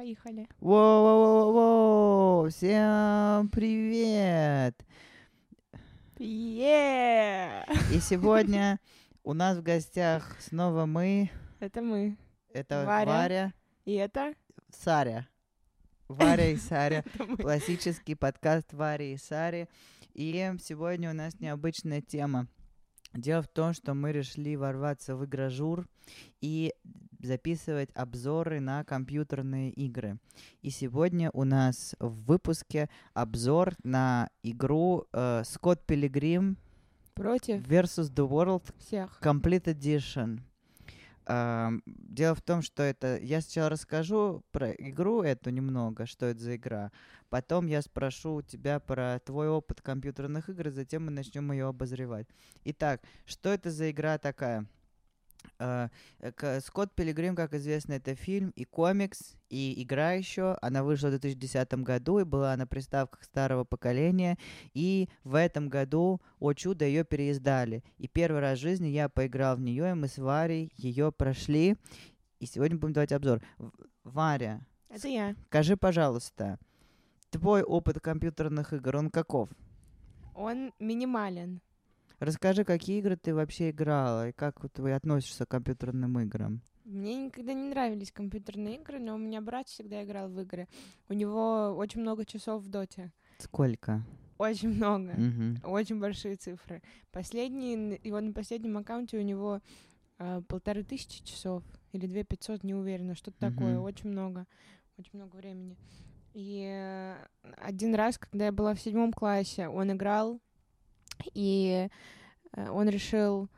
Поехали. Воу-воу-воу-воу! Всем привет! Yeah! И сегодня у нас в гостях снова мы. Это мы. Это Варя. Варя, И это? Саря. Варя и Саря. Классический подкаст Вари и Сари. И сегодня у нас необычная тема. Дело в том, что мы решили ворваться в игражур и записывать обзоры на компьютерные игры. И сегодня у нас в выпуске обзор на игру э, Scott Pilgrim Против vs. The World всех. Complete Edition. Дело в том, что это... Я сначала расскажу про игру эту немного, что это за игра. Потом я спрошу у тебя про твой опыт компьютерных игр, затем мы начнем ее обозревать. Итак, что это за игра такая? Э, к- Скотт Пилигрим, как известно, это фильм и комикс, и игра еще. Она вышла в 2010 году и была на приставках старого поколения. И в этом году, о чудо, ее переиздали. И первый раз в жизни я поиграл в нее, и мы с Варей ее прошли. И сегодня будем давать обзор. Варя, Это я. скажи, пожалуйста, твой опыт компьютерных игр, он каков? Он минимален. Расскажи, какие игры ты вообще играла, и как ты относишься к компьютерным играм? Мне никогда не нравились компьютерные игры, но у меня брат всегда играл в игры. У него очень много часов в доте. Сколько? Очень много. Мгм. Очень большие цифры. Последний, его на последнем аккаунте у него а, полторы тысячи часов или две пятьсот, не уверена, что-то такое. Мгм. Очень много, очень много времени. И э, один раз, когда я была в седьмом классе, он играл, и э, он решил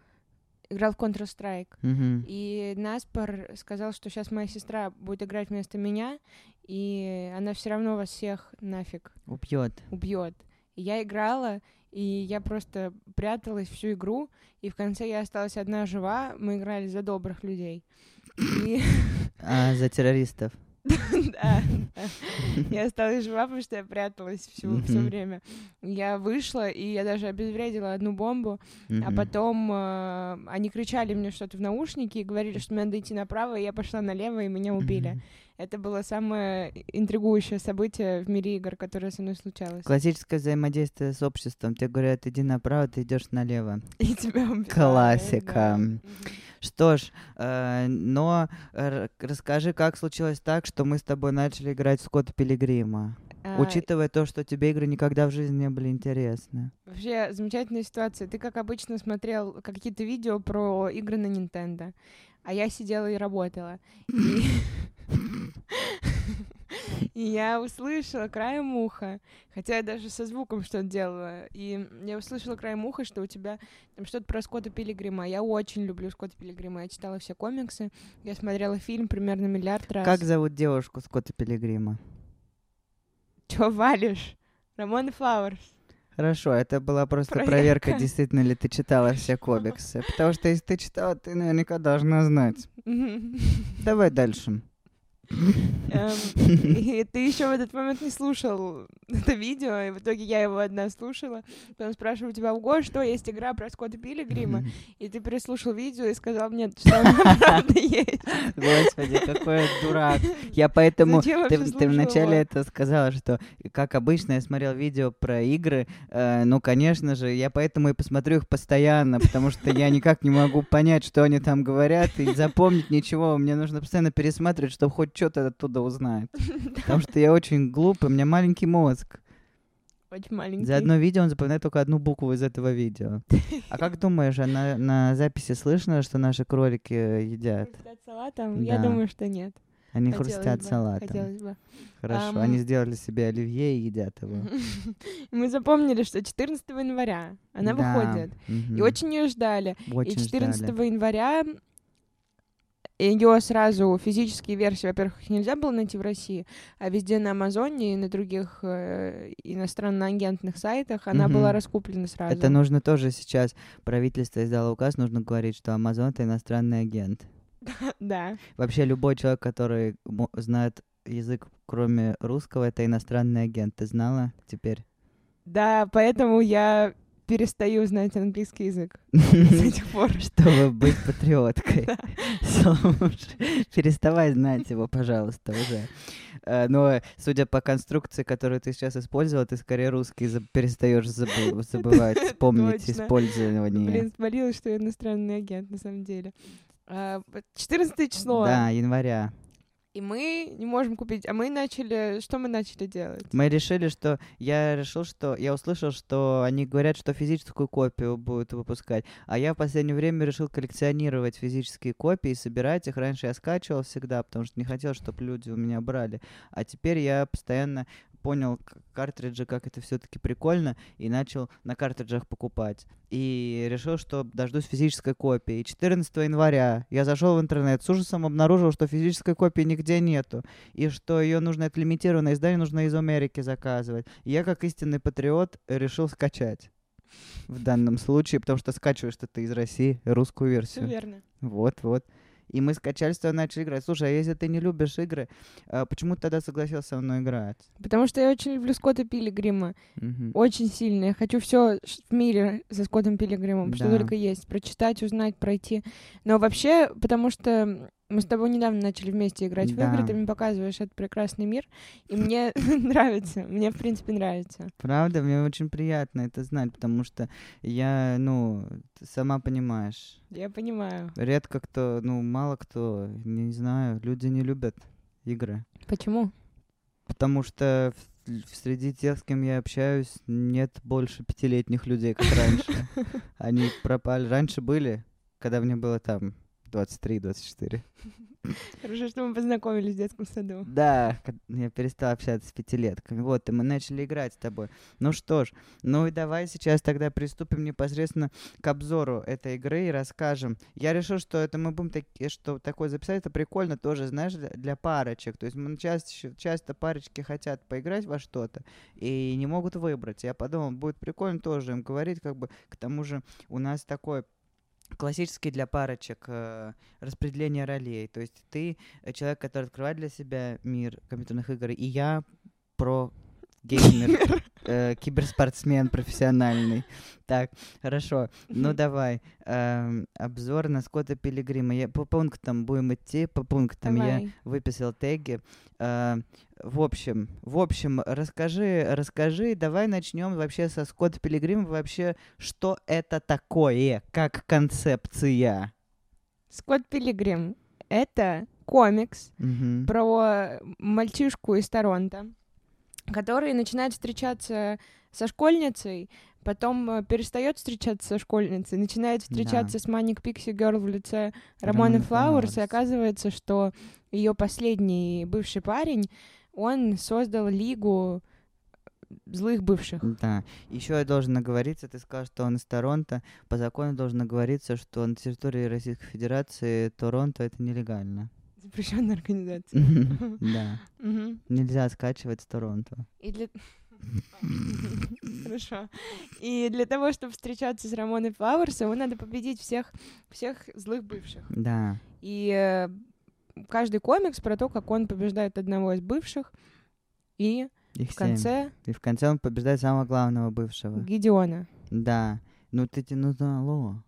играл в Counter-Strike. Мгм. И Наспор сказал, что сейчас моя сестра будет играть вместо меня, и она все равно вас всех нафиг Убьет. убьет. И я играла, и я просто пряталась всю игру, и в конце я осталась одна жива. Мы играли за добрых людей. А, за террористов. да, я осталась жива, потому что я пряталась всю все время. Я вышла, и я даже обезвредила одну бомбу, а потом э, они кричали мне что-то в наушники и говорили, что мне надо идти направо, и я пошла налево, и меня убили. Это было самое интригующее событие в мире игр, которое со мной случалось. Классическое взаимодействие с обществом. Тебе говорят, иди направо, ты идешь налево. И тебя убивают, Классика. да. Что ж, э, но расскажи, как случилось так, что мы с тобой начали играть в Скотта Пилигрима, А, учитывая то, что тебе игры никогда в жизни не были интересны. Вообще, замечательная ситуация. Ты, как обычно, смотрел какие-то видео про игры на Nintendo, а я сидела и работала. И... И я услышала краем уха, хотя я даже со звуком что-то делала, и я услышала краем уха, что у тебя там что-то про Скотта Пилигрима. Я очень люблю Скотта Пилигрима. Я читала все комиксы, я смотрела фильм примерно миллиард раз. Как зовут девушку Скотта Пилигрима? Чё валишь? Рамона Флауэрс. Хорошо, это была просто проверка, Проверка. действительно ли ты читала все комиксы. Потому что если ты читала, ты наверняка должна знать. Давай дальше. Эм, И ты еще в этот момент не слушал это видео, и в итоге я его одна слушала. Потом спрашиваю тебя, Уго, что есть игра про Скотта Пилигрима? И ты переслушал видео и сказал мне, что она правда есть. Господи, какой дурак. Я поэтому... Ты, вначале это сказала, что, как обычно, я смотрел видео про игры. э, ну, конечно же, я поэтому и посмотрю их постоянно, потому что я никак не могу понять, что они там говорят, и запомнить ничего. Мне нужно постоянно пересматривать, чтобы хоть что-то оттуда узнать. Потому что я очень глупый, у меня маленький мозг. Очень маленький. За одно видео он запоминает только одну букву из этого видео. А как думаешь, а на, на записи слышно, что наши кролики едят? Хрустят салатом? Я думаю, что нет. Они Хотелось хрустят бы, салатом. Хотелось бы. Хорошо, Ам. они сделали себе оливье и едят его. Мы запомнили, что 14 января она Да, выходит. И очень ее ждали. Очень и 14 ждали. января ее сразу физические версии, во-первых, их нельзя было найти в России, а везде на Амазоне и на других э, иностранно-агентных сайтах она Мгм. была раскуплена сразу. Это нужно тоже сейчас. Правительство издало указ, нужно говорить, что Amazon это иностранный агент. Да. Вообще любой человек, который знает язык, кроме русского, это иностранный агент. Ты знала теперь? Да, поэтому я перестаю знать английский язык с этих пор. Чтобы быть патриоткой. Слушай, переставай знать его, пожалуйста, уже. Э, Но судя по конструкции, которую ты сейчас использовала, ты скорее русский перестаешь забы- забывать, помнить Точно. Блин, использование. спалилась, что я иностранный агент, на самом деле. А, 14 число. Да, января. И мы не можем купить. А мы начали... Что мы начали делать? Мы решили, что... Я решил, что... Я услышал, что они говорят, что физическую копию будут выпускать. А я в последнее время решил коллекционировать физические копии и собирать их. Раньше я скачивал всегда, потому что не хотел, чтобы люди у меня брали. А теперь я постоянно понял картриджи, как это все-таки прикольно, и начал на картриджах покупать. И решил, что дождусь физической копии. И 14 января я зашел в интернет, с ужасом обнаружил, что физической копии нигде нету и что ее нужно, это лимитированное издание, нужно из Америки заказывать. И я, как истинный патриот, решил скачать в данном случае, потому что скачиваешь ты из России русскую Все версию. верно. Вот, вот. И мы скачали, что начали играть. Слушай, а если ты не любишь игры, а почему ты тогда согласился со мной играть? Потому что я очень люблю Скотта Пилигрима. Мгм. Очень сильно. Я хочу все в мире со Скоттом Пилигримом, что Да. только есть. Прочитать, узнать, пройти. Но вообще, потому что мы с тобой недавно начали вместе играть в игры, Да. ты мне показываешь этот прекрасный мир, и мне нравится. Мне, в принципе, нравится. Правда, мне очень приятно это знать, потому что я, ну, сама понимаешь, Я понимаю. редко кто, ну, мало кто, не знаю, люди не любят игры. Почему? Потому что среди тех, с кем я общаюсь, нет больше пятилетних людей, как раньше. Они пропали. Раньше были, когда мне было там 23-24. Хорошо, что мы познакомились в детском саду. Да, я перестал общаться с пятилетками. Вот, и мы начали играть с тобой. Ну что ж, ну и давай сейчас тогда приступим непосредственно к обзору этой игры и расскажем. Я решил, что это мы будем таки, что такое записать, это прикольно тоже, знаешь, для, для парочек. То есть мы часто, часто парочки хотят поиграть во что-то и не могут выбрать. Я подумал, будет прикольно тоже им говорить, как бы, к тому же у нас такой классический для парочек э, распределение ролей. То есть ты человек, который открывает для себя мир компьютерных игр, и я про геймер, э, киберспортсмен профессиональный. Так, хорошо. Ну давай. эм, обзор на Скотта Пилигрима. Я по пунктам будем идти, по пунктам я Давай. выписал теги. Э, в общем, в общем, расскажи, расскажи, давай начнем вообще со Скотта Пилигрима. Вообще, что это такое, как концепция? Скотт Пилигрим — это комикс Мгм. про мальчишку из Торонто, который начинает встречаться со школьницей, потом э, перестает встречаться со школьницей, начинает встречаться с Маник Пикси Герл в лице Рамоны Флауэрс, и оказывается, что ее последний бывший парень, он создал лигу злых бывших. Да. Еще я должен оговориться, ты сказал, что он из Торонто. По закону должен оговориться, что на территории Российской Федерации Торонто это нелегально. Запрещенная организация. Да. Нельзя скачивать с Торонто. И для... Хорошо. И для того, чтобы встречаться с Рамоной Флауэрс, ему надо победить всех, всех злых бывших. Да. И э, каждый комикс про то, как он побеждает одного из бывших, и Их в конце И в конце он побеждает самого главного бывшего. Гидеона. Да. Ну ты тянула.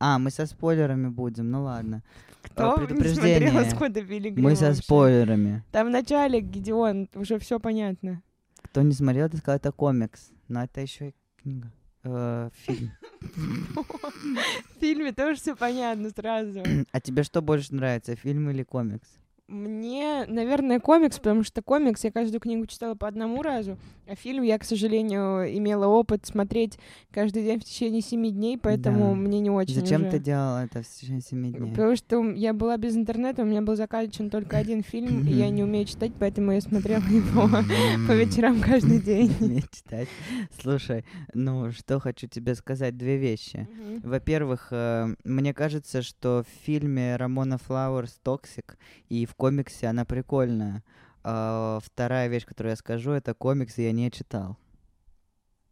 А, мы со спойлерами будем, ну ладно. Кто не предупреждение. смотрел Скотта Пилигрима Мы со вообще? спойлерами. Там в начале Гидеон, уже все понятно. Кто не смотрел, ты сказал, это комикс. Но это еще и книга. Э, фильм. В фильме тоже все понятно сразу. А тебе что больше нравится, фильм или комикс? Мне, наверное, комикс, потому что комикс я каждую книгу читала по одному разу, а фильм я, к сожалению, имела опыт смотреть каждый день в течение семи дней, поэтому Да. мне не очень Зачем уже. ты делала это в течение семи дней? Потому что я была без интернета, у меня был закачан только один фильм, и я не умею читать, поэтому я смотрела его по вечерам каждый день. Умею читать. Слушай, ну что хочу тебе сказать, две вещи. Во-первых, э, мне кажется, что в фильме Рамона Флауэрс toxic и в комиксе она прикольная. А вторая вещь, которую я скажу, это комикс я не читал.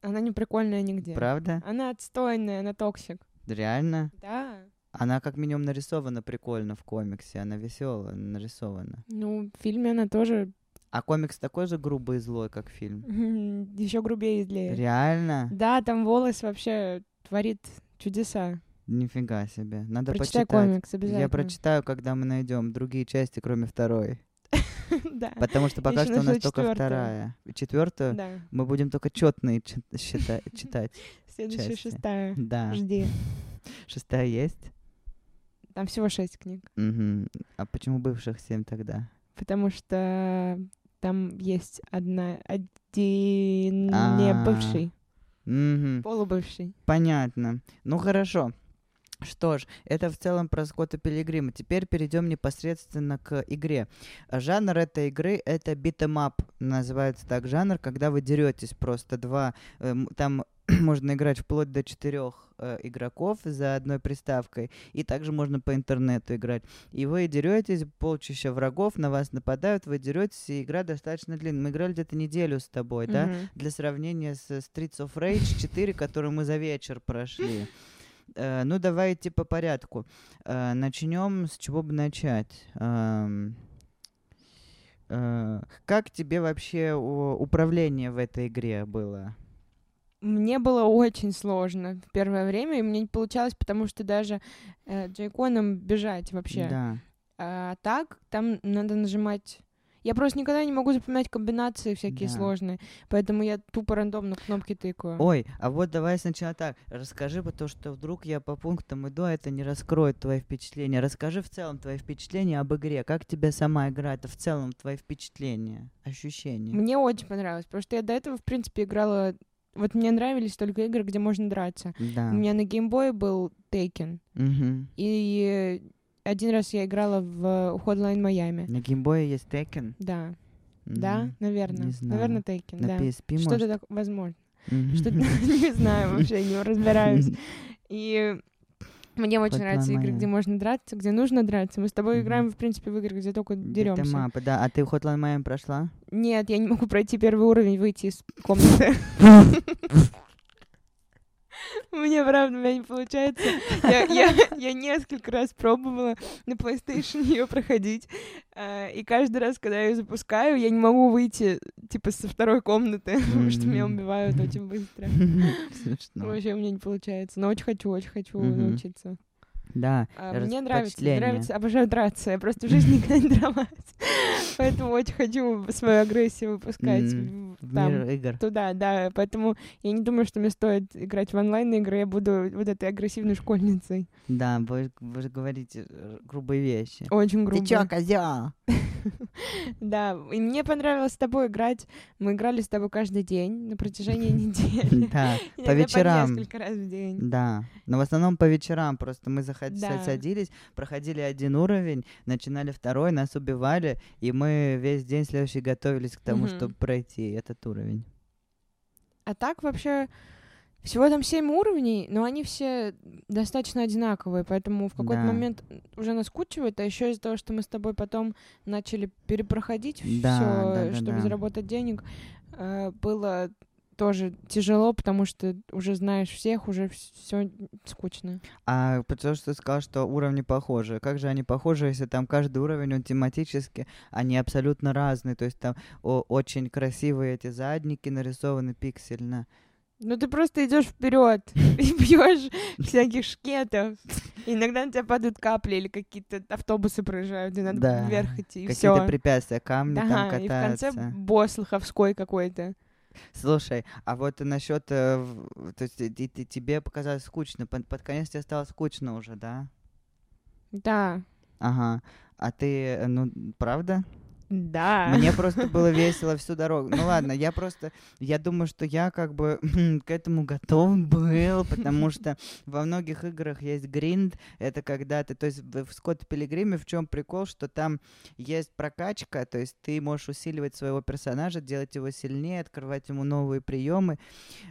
Она не прикольная нигде. Правда? Она отстойная, она toxic. Реально? Да. Она как минимум нарисована прикольно в комиксе. Она веселая, нарисована. Ну, в фильме она тоже А комикс такой же грубый и злой, как фильм? Еще грубее и злее. Реально? Да, там Уоллес вообще творит чудеса. Нифига себе. Надо Прочитай почитать. комикс обязательно. Я прочитаю, когда мы найдем другие части, кроме второй. Да. Потому что пока что у нас только вторая. Четвертую мы будем только четные читать. Следующая шестая. Да. Жди. Шестая есть? Там всего шесть книг. А почему бывших семь тогда? Потому что там есть одна, один не А. бывший, Мгм. полубывший. Понятно. Ну хорошо. Что ж, это в целом про Скотта Пилигрима. Теперь перейдем непосредственно к игре. Жанр этой игры — это beat 'em up. Называется так жанр, когда вы деретесь просто два... эм, Там можно играть вплоть до четырех э, игроков за одной приставкой, и также можно по интернету играть. И вы деретесь, полчища врагов на вас нападают, вы деретесь, и игра достаточно длинная. Мы играли где-то неделю с тобой, да? Мгм. для сравнения с Streets of Rage 4, которую мы за вечер прошли. Э, ну, давай идти по порядку. Начнем с чего бы начать. Эм, э, Как тебе вообще управление в этой игре было? Мне было очень сложно в первое время, и мне не получалось, потому что даже э, джейконом бежать вообще. Да. А так, там надо нажимать... Я просто никогда не могу запоминать комбинации всякие Да. сложные, поэтому я тупо рандомно кнопки тыкаю. Ой, а вот давай сначала так. Расскажи, потому что вдруг я по пунктам иду, а это не раскроет твои впечатления. Расскажи в целом твои впечатления об игре. Как тебе сама игра? Это в целом твои впечатления, ощущения. Мне очень понравилось, потому что я до этого, в принципе, играла... Вот мне нравились только игры, где можно драться. Да. У меня на геймбое был Taken, Мгм. и один раз я играла в Hotline Майами. На геймбое есть Tekken? Да, да, Мгм. наверное. Не знаю. Наверное, Taken, На да. PSP, Что-то может? так, возможно. Мгм. Что-то не знаю вообще, не разбираюсь. И мне очень Hotline нравятся игры, где Miami. можно драться, где нужно драться. Мы с тобой играем, в принципе, в игры, где только деремся. Битэмапы, да. А ты Hotline Miami прошла? Нет, я не могу пройти первый уровень, выйти из комнаты. Мне правда, у меня не получается. Я, я, я несколько раз пробовала на PlayStation ее проходить. а, И каждый раз, когда я ее запускаю, я не могу выйти, типа, со второй комнаты, потому что меня убивают очень быстро. Вообще у меня не получается. Но очень хочу, очень хочу научиться. Да. А, Мне нравится, мне нравится, обожаю драться. Я просто в жизни никогда не дралась. Поэтому очень хочу свою агрессию выпускать там, мир игр. туда, да. Поэтому я не думаю, что мне стоит играть в онлайн-игры. Я буду вот этой агрессивной школьницей. Да, вы, вы же говорите э, грубые вещи. Очень грубо. Ты чё, козёл? Да, и мне понравилось с тобой играть. Мы играли с тобой каждый день на протяжении недели. Да, по вечерам. несколько раз в день. Да, но в основном по вечерам просто мы заход- Да. садились, проходили один уровень, начинали второй, нас убивали, и мы весь день следующий готовились к тому, Мгм. чтобы пройти этот уровень. А так вообще всего там семь уровней, но они все достаточно одинаковые, поэтому в какой-то Да. момент уже наскучивает, а еще из-за того, что мы с тобой потом начали перепроходить Да, все, да, да, чтобы да. заработать денег, э, было тоже тяжело, потому что уже знаешь всех, уже все скучно. А потому что ты сказал, что уровни похожи. Как же они похожи, если там каждый уровень, он тематически, они абсолютно разные. То есть там о- очень красивые эти задники нарисованы пиксельно. Ну ты просто идешь вперед и бьешь всяких шкетов. Иногда на тебя падают капли или какие-то автобусы проезжают, и надо Да. вверх идти, и Какие-то препятствия, камни там Да, и в катаются. конце босс лоховской какой-то. Слушай, а вот насчет, то есть и- и тебе показалось скучно, под, под конец тебе стало скучно уже, да? Да, Ага. А ты, э, ну, правда? Да. Мне просто было весело всю дорогу. Ну ладно, я просто, я думаю, что я как бы к этому готов был, потому что во многих играх есть гринд, это когда ты, то есть в, Скотт Пилигриме в чем прикол, что там есть прокачка, то есть ты можешь усиливать своего персонажа, делать его сильнее, открывать ему новые приемы,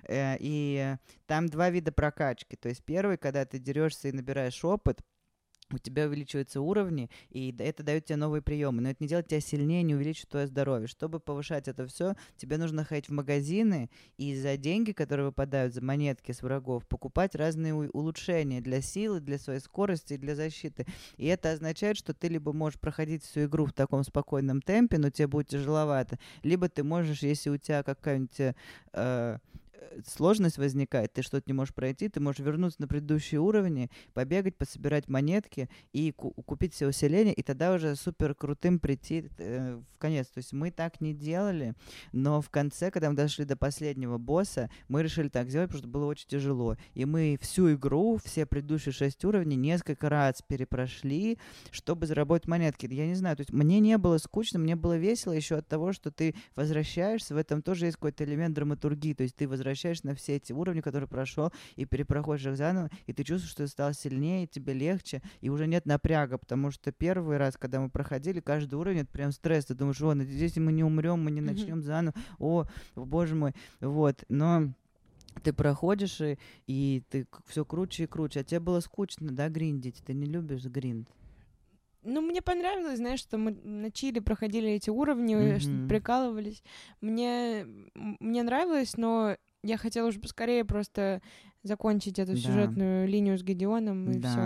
э, и там два вида прокачки, то есть первый, когда ты дерешься и набираешь опыт, у тебя увеличиваются уровни, и это дает тебе новые приемы. Но это не делает тебя сильнее, не увеличивает твое здоровье. Чтобы повышать это все, тебе нужно ходить в магазины и за деньги, которые выпадают за монетки с врагов, покупать разные улучшения для силы, для своей скорости и для защиты. И это означает, что ты либо можешь проходить всю игру в таком спокойном темпе, но тебе будет тяжеловато, либо ты можешь, если у тебя какая-нибудь э, сложность возникает, ты что-то не можешь пройти, ты можешь вернуться на предыдущие уровни, побегать, пособирать монетки и купить все усиления, и тогда уже супер крутым прийти э, в конец. То есть мы так не делали, но в конце, когда мы дошли до последнего босса, мы решили так сделать, потому что было очень тяжело. И мы всю игру, все предыдущие шесть уровней несколько раз перепрошли, чтобы заработать монетки. Я не знаю, то есть мне не было скучно, мне было весело еще от того, что ты возвращаешься, в этом тоже есть какой-то элемент драматургии, то есть ты возвращаешься возвращаешь на все эти уровни, которые прошел, и перепроходишь их заново, и ты чувствуешь, что ты стал сильнее, тебе легче, и уже нет напряга, потому что первый раз, когда мы проходили, каждый уровень, это прям стресс, ты думаешь, о, надеюсь, мы не умрем, мы не начнем заново, о, боже мой, вот, но ты проходишь, и, и ты все круче и круче. А тебе было скучно, да, гриндить? Ты не любишь гринд? Ну, мне понравилось, знаешь, что мы на Чили проходили эти уровни, mm-hmm. что прикалывались. Мне, мне нравилось, но я хотела уже поскорее просто закончить эту да. сюжетную линию с Гедеоном и да. все.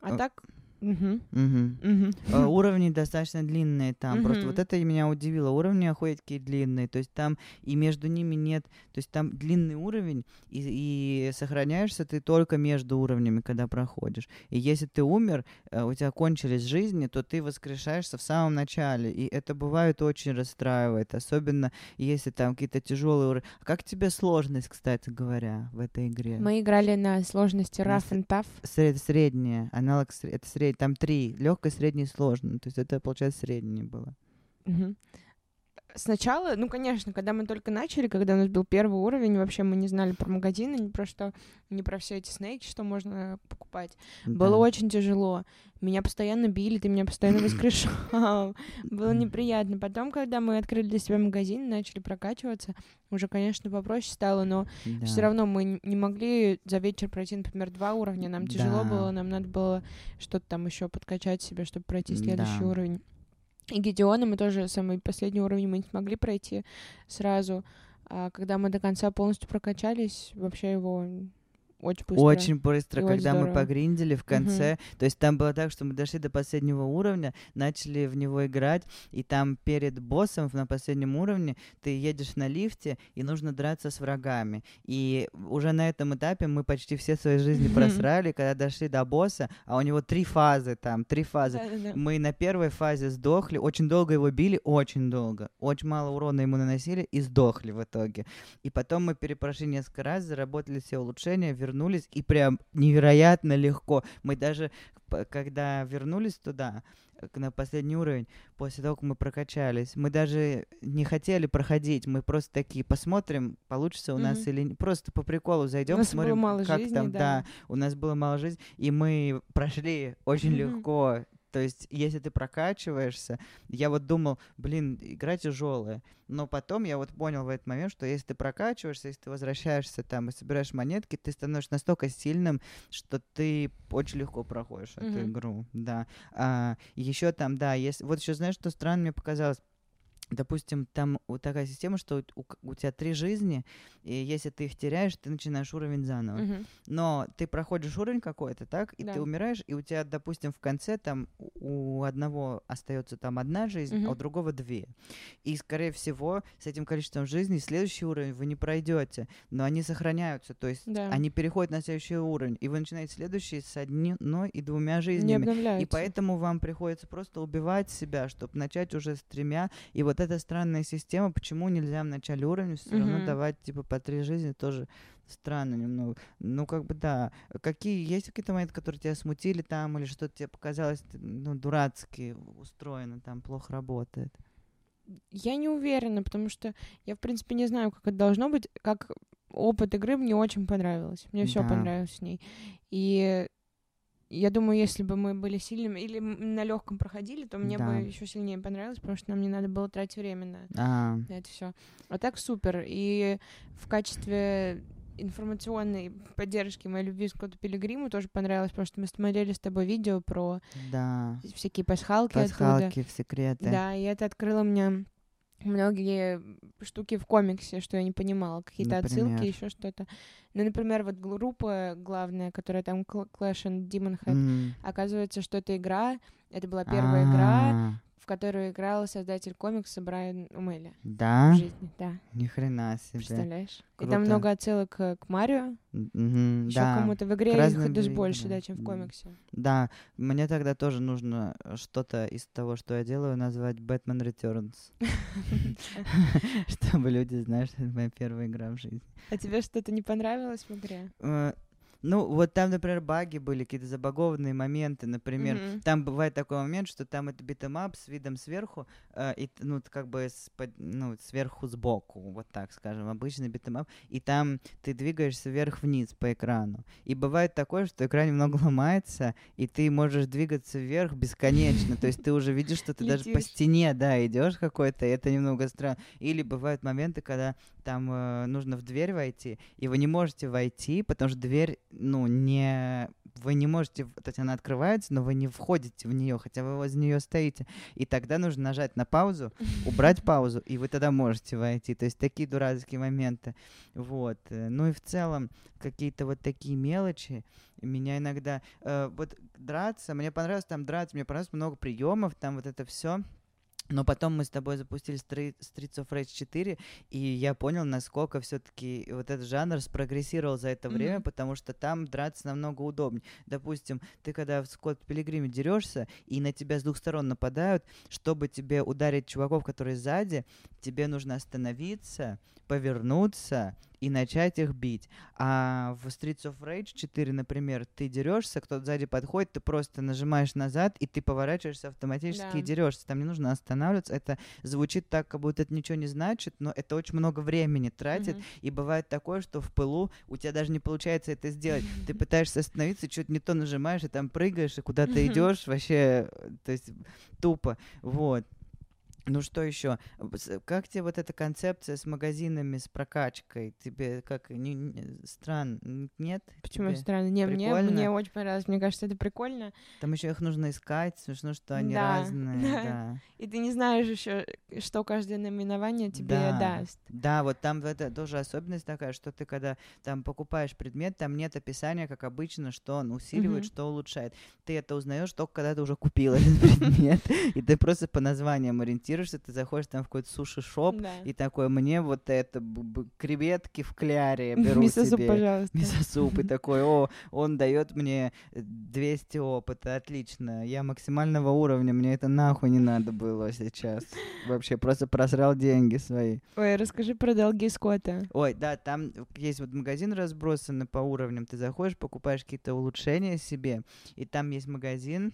А, а так Угу. Угу. Угу. Уровни достаточно длинные там. Угу. Просто вот это меня удивило. Уровни охуеть какие длинные. То есть там и между ними нет... То есть там длинный уровень, и, и сохраняешься ты только между уровнями, когда проходишь. И если ты умер, э, у тебя кончились жизни, то ты воскрешаешься в самом начале. И это бывает очень расстраивает. Особенно если там какие-то тяжелые уровни. А как тебе сложность, кстати говоря, в этой игре? Мы играли на сложности Rough and Tough. Сред, средняя. Аналог... Это средняя там три, легкое, среднее, сложное. То есть это, получается, среднее было. Угу. Сначала, ну, конечно, когда мы только начали, когда у нас был первый уровень, вообще мы не знали про магазины, ни про что, ни про все эти снейки, что можно покупать. Да. Было очень тяжело. Меня постоянно били, ты меня постоянно воскрешал. Было неприятно. Потом, когда мы открыли для себя магазин, начали прокачиваться, уже, конечно, попроще стало, но да. все равно мы не могли за вечер пройти, например, два уровня. Нам тяжело да. было, нам надо было что-то там еще подкачать себе, чтобы пройти следующий да. уровень. И Гедеона мы тоже самый последний уровень мы не смогли пройти сразу. А когда мы до конца полностью прокачались, вообще его очень быстро. Очень быстро, и когда очень мы погриндили в конце. Угу. То есть там было так, что мы дошли до последнего уровня, начали в него играть, и там перед боссом на последнем уровне ты едешь на лифте, и нужно драться с врагами. И уже на этом этапе мы почти все свои жизни просрали, когда дошли до босса, а у него три фазы там, три фазы. Мы на первой фазе сдохли, очень долго его били, очень долго. Очень мало урона ему наносили и сдохли в итоге. И потом мы перепрошли несколько раз, заработали все улучшения, вернулись вернулись, и прям невероятно легко. Мы даже, когда вернулись туда, на последний уровень, после того, как мы прокачались. Мы даже не хотели проходить, мы просто такие посмотрим, получится у mm-hmm. нас или не. Просто по приколу зайдем, посмотрим, как жизни, там, да. да, у нас было мало жизни, и мы прошли очень mm-hmm. легко. То есть, если ты прокачиваешься, я вот думал, блин, игра тяжелая. Но потом я вот понял в этот момент, что если ты прокачиваешься, если ты возвращаешься там и собираешь монетки, ты становишься настолько сильным, что ты очень легко проходишь mm-hmm. эту игру. Да. А, еще там, да, есть. Вот еще знаешь, что странно мне показалось? Допустим, там вот такая система, что у, у тебя три жизни, и если ты их теряешь, ты начинаешь уровень заново. Uh-huh. Но ты проходишь уровень какой-то, так, и да. ты умираешь, и у тебя, допустим, в конце там у одного остается там одна жизнь, uh-huh. а у другого две. И, скорее всего, с этим количеством жизней следующий уровень вы не пройдете, но они сохраняются, то есть да. они переходят на следующий уровень, и вы начинаете следующий с одной и двумя жизнями. И поэтому вам приходится просто убивать себя, чтобы начать уже с тремя, и вот эта странная система, почему нельзя в начале уровня все mm-hmm. равно давать типа по три жизни, тоже странно немного. Ну, как бы да. Какие есть какие-то моменты, которые тебя смутили там, или что-то тебе показалось ну, дурацки устроено, там плохо работает? Я не уверена, потому что я, в принципе, не знаю, как это должно быть. Как опыт игры мне очень понравилось. Мне все да. понравилось с ней. И я думаю, если бы мы были сильными или на легком проходили, то мне да. бы еще сильнее понравилось, потому что нам не надо было тратить время на, а. на это все. А так супер. И в качестве информационной поддержки моей любви Скотту Пилигриму тоже понравилось, потому что мы смотрели с тобой видео про Да. всякие пасхалки, оттуда. Пасхалки в секреты. Да, и это открыло мне многие штуки в комиксе, что я не понимала, какие-то отсылки, еще что-то. Ну, например, вот группа главная, которая там Cl- Clash and Demon Head, М. оказывается, что это игра, это была первая игра, А, в которую играл создатель комикса Брайан Умелли Да? в жизни, да. Ни хрена себе. Представляешь? И Круто. там много отсылок к к Марио, Мгм, еще да. кому-то в игре к их даже больше, да, чем в комиксе. Да, мне тогда тоже нужно э, что-то из того, что я делаю, назвать Batman Returns. Чтобы люди знали, что это моя первая игра в жизни. А тебе что-то не понравилось в игре? Ну, вот там, например, баги были, какие-то забагованные моменты, например. Мгм. Там бывает такой момент, что там это beat 'em up с видом сверху, э, и, ну, как бы с под- ну, сверху сбоку, вот так скажем, обычный beat 'em up, и там ты двигаешься вверх-вниз по экрану. И бывает такое, что экран немного ломается, и ты можешь двигаться вверх бесконечно, то есть ты уже видишь, что ты даже по стене, да, идешь какой-то, это немного странно. Или бывают моменты, когда там э, нужно в дверь войти, и вы не можете войти, потому что дверь, ну, не... Вы не можете... То есть она открывается, но вы не входите в нее, хотя вы возле нее стоите. И тогда нужно нажать на паузу, убрать паузу, и вы тогда можете войти. То есть такие дурацкие моменты. Вот. э, Ну и в целом какие-то вот такие мелочи меня иногда... э, вот драться, мне понравилось там драться, мне понравилось много приемов, там вот это все. Но потом мы с тобой запустили Streets of Rage 4, и я понял, насколько все-таки вот этот жанр спрогрессировал за это время, Мгм. потому что там драться намного удобнее. Допустим, ты когда в Скотт Пилигриме дерешься, и на тебя с двух сторон нападают, чтобы тебе ударить чуваков, которые сзади, тебе нужно остановиться, повернуться и начать их бить. А в Streets of Rage 4, например, ты дерешься, кто-то сзади подходит, ты просто нажимаешь назад, и ты поворачиваешься автоматически и Да. дерешься. Там не нужно останавливаться. Это звучит так, как будто это ничего не значит, но это очень много времени тратит. Мгм. И бывает такое, что в пылу у тебя даже не получается это сделать. Ты пытаешься остановиться, что-то не то нажимаешь, и там прыгаешь, и куда ты Мгм. идешь, вообще, э, то есть тупо. Вот. Ну что еще? Как тебе вот эта концепция с магазинами, с прокачкой? Тебе как не, не- странно? Н- Нет? Почему Тебе? странно? Не, мне, прикольно? мне очень понравилось. Мне кажется, это прикольно. Там еще их нужно искать, смешно, что они Да, разные. да. Да. И ты не знаешь еще, что каждое наименование тебе Да. даст. Да, вот там это тоже особенность такая, что ты когда там покупаешь предмет, там нет описания, как обычно, что он усиливает, Мгм. что улучшает. Ты это узнаешь только когда ты уже купил этот предмет, и ты просто по названиям ориентируешься, ты заходишь там в какой-то суши-шоп, Да. и такой, мне вот это креветки в кляре беру Мисо-суп, себе. пожалуйста. Мисо-суп, и такой, о, он дает мне э, 200 опыта, отлично, я максимального уровня, мне это нахуй не надо было сейчас. Вообще, просто просрал деньги свои. Ой, расскажи про долги Скотта. Ой, да, там есть вот магазин разбросанный по уровням. Ты заходишь, покупаешь какие-то улучшения себе, и там есть магазин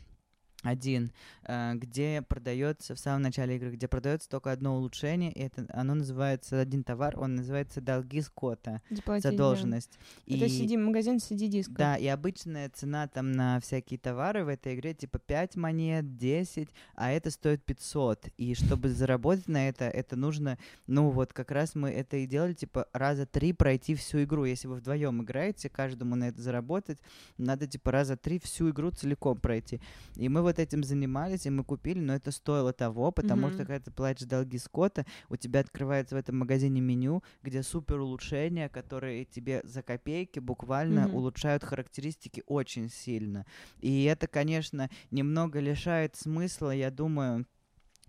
один, э, где продается в самом начале игры, где продается только одно улучшение, и это оно называется один товар, он называется долги Скотта, Заплатить, да. задолженность. Это И- CD, магазин CD-диска. да, и обычная цена там на всякие товары в этой игре типа 5 монет, 10, а это стоит 500. И чтобы заработать на это, это нужно, ну вот как раз мы это и делали, типа раза три пройти всю игру. Если вы вдвоем играете, каждому на это заработать, надо типа раза три всю игру целиком пройти. И мы вот этим занимались, и мы купили, но это стоило того, потому Мгм. что когда ты платишь долги Скотта, у тебя открывается в этом магазине меню, где супер улучшения, которые тебе за копейки буквально Мгм. улучшают характеристики очень сильно. И это, конечно, немного лишает смысла, я думаю,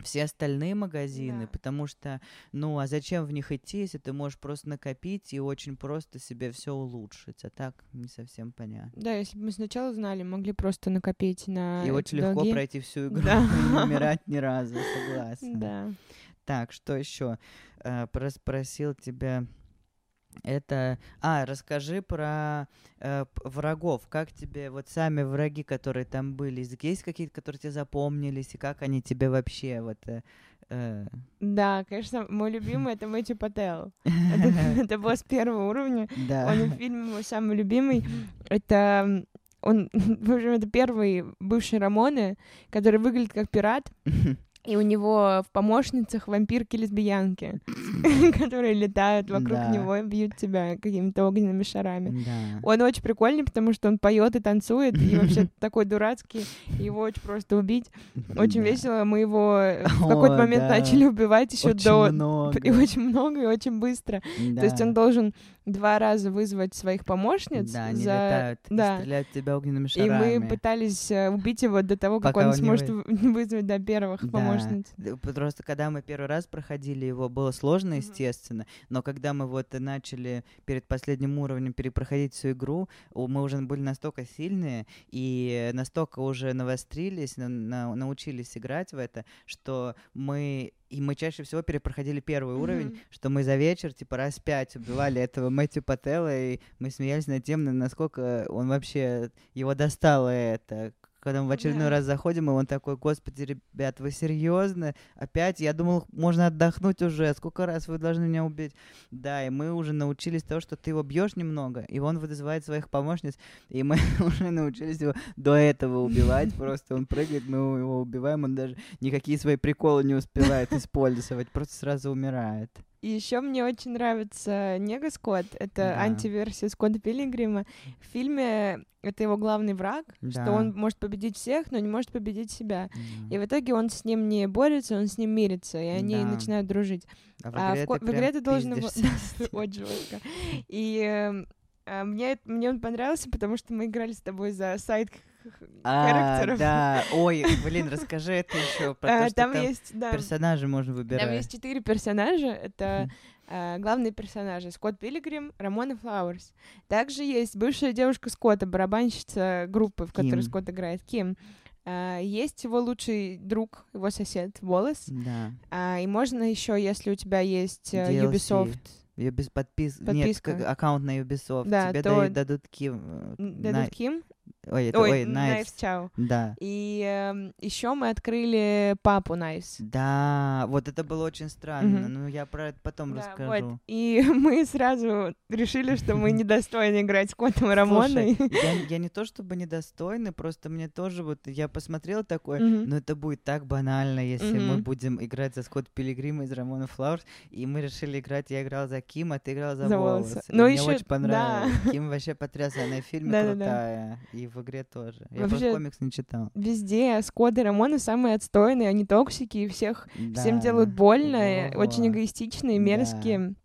все остальные магазины, Да. потому что, ну, а зачем в них идти, если ты можешь просто накопить и очень просто себе все улучшить, а так не совсем понятно. Да, если бы мы сначала знали, могли просто накопить на и очень легко долги. пройти всю игру Да. и не умирать ни разу, согласна. Да. Так, что еще? Спросил тебя это... А, расскажи про э, врагов. Как тебе вот сами враги, которые там были? Есть какие-то, которые тебе запомнились? И как они тебе вообще вот... э, э, Да, конечно, мой любимый это Мэтью Пател. Это, босс первого уровня. Да. Он в фильме мой самый любимый. Это он, в общем, это первый бывший Рамоны, который выглядит как пират. И у него в помощницах вампирки-лесбиянки, которые летают вокруг Да. него и бьют тебя какими-то огненными шарами. Да. Он очень прикольный, потому что он поет и танцует, и вообще такой дурацкий, его очень просто убить. Очень Да. весело. Мы его в какой-то момент начали убивать еще до... много. И очень много, и очень быстро. То есть он должен два раза вызвать своих помощниц. Да, они за- летают и да. стреляют в тебя огненными И шарами. мы пытались э, убить его до того, как Пока он он сможет вы- вы- вызвать до первых Да. помощниц. Просто когда мы первый раз проходили его, было сложно, естественно, но когда мы вот и начали перед последним уровнем перепроходить всю игру, мы уже были настолько сильные и настолько уже навострились, на- на- научились играть в это, что мы и мы чаще всего перепроходили первый уровень, Мгм. что мы за вечер типа раз пять убивали этого Мэтью Пателла, и мы смеялись над тем, на- насколько он вообще его достало это. Когда мы в очередной Да. раз заходим, и он такой, господи, ребят, вы серьезно? Опять? Я думал, можно отдохнуть уже. Сколько раз вы должны меня убить? Да, и мы уже научились того, что ты его бьешь немного, и он вызывает своих помощниц, и мы уже научились его до этого убивать. Просто он прыгает, мы его убиваем, он даже никакие свои приколы не успевает использовать, просто сразу умирает. И еще мне очень нравится Нега Скотт. Это Да. антиверсия Скотта Пилигрима. В фильме это его главный враг, Да. что он может победить всех, но не может победить себя. И М. в итоге он с ним не борется, он с ним мирится, и они Да. начинают дружить. А в А игре в, ко- ты в игре ты должен. Очень жестко. И эм, а, мне, мне он понравился, потому что мы играли с тобой за сайт А, характеров. да. Ой, блин, расскажи это еще про А, то, что Там есть, персонажи можно выбирать. там есть четыре персонажа. Это а, главные персонажи Скотт Пилигрим, Рамона Флауэрс. Также есть бывшая девушка Скотта, барабанщица группы, в которой. Скотт играет, Ким. А, есть его лучший друг, его сосед Волос. Да. А, и можно еще, если у тебя есть э, DLC. Ubisoft, без подпис... Нет, Подписка. как аккаунт на Ubisoft. Да, Тебе то- дают, дадут Ким... э, н- на- дадут Ким, Ой, это, ой, ой, Knives Knives. Chow. Да. И еще мы открыли папу Knives. Да, вот это было очень странно. Мгм. Ну, я про это потом Да, расскажу. вот. И мы сразу решили, что мы недостойны играть с Котом и Рамоной. Я, я не то чтобы недостойный, просто мне тоже вот я посмотрел такое, но это будет так банально, если мы будем играть за Скотт Пилигрима из Рамона Флауэрс, и мы решили играть, я играл за Ким, а ты играл за, За волосы. волосы. И мне очень да. понравилось. Ким вообще потрясная в фильме Да-да-да. крутая, и в игре тоже. Я Вообще- просто комикс не читал. Везде Скотт и Рамона самые отстойные, они токсики, и всех всем Да. делают больно, Во-во. очень эгоистичные, Да.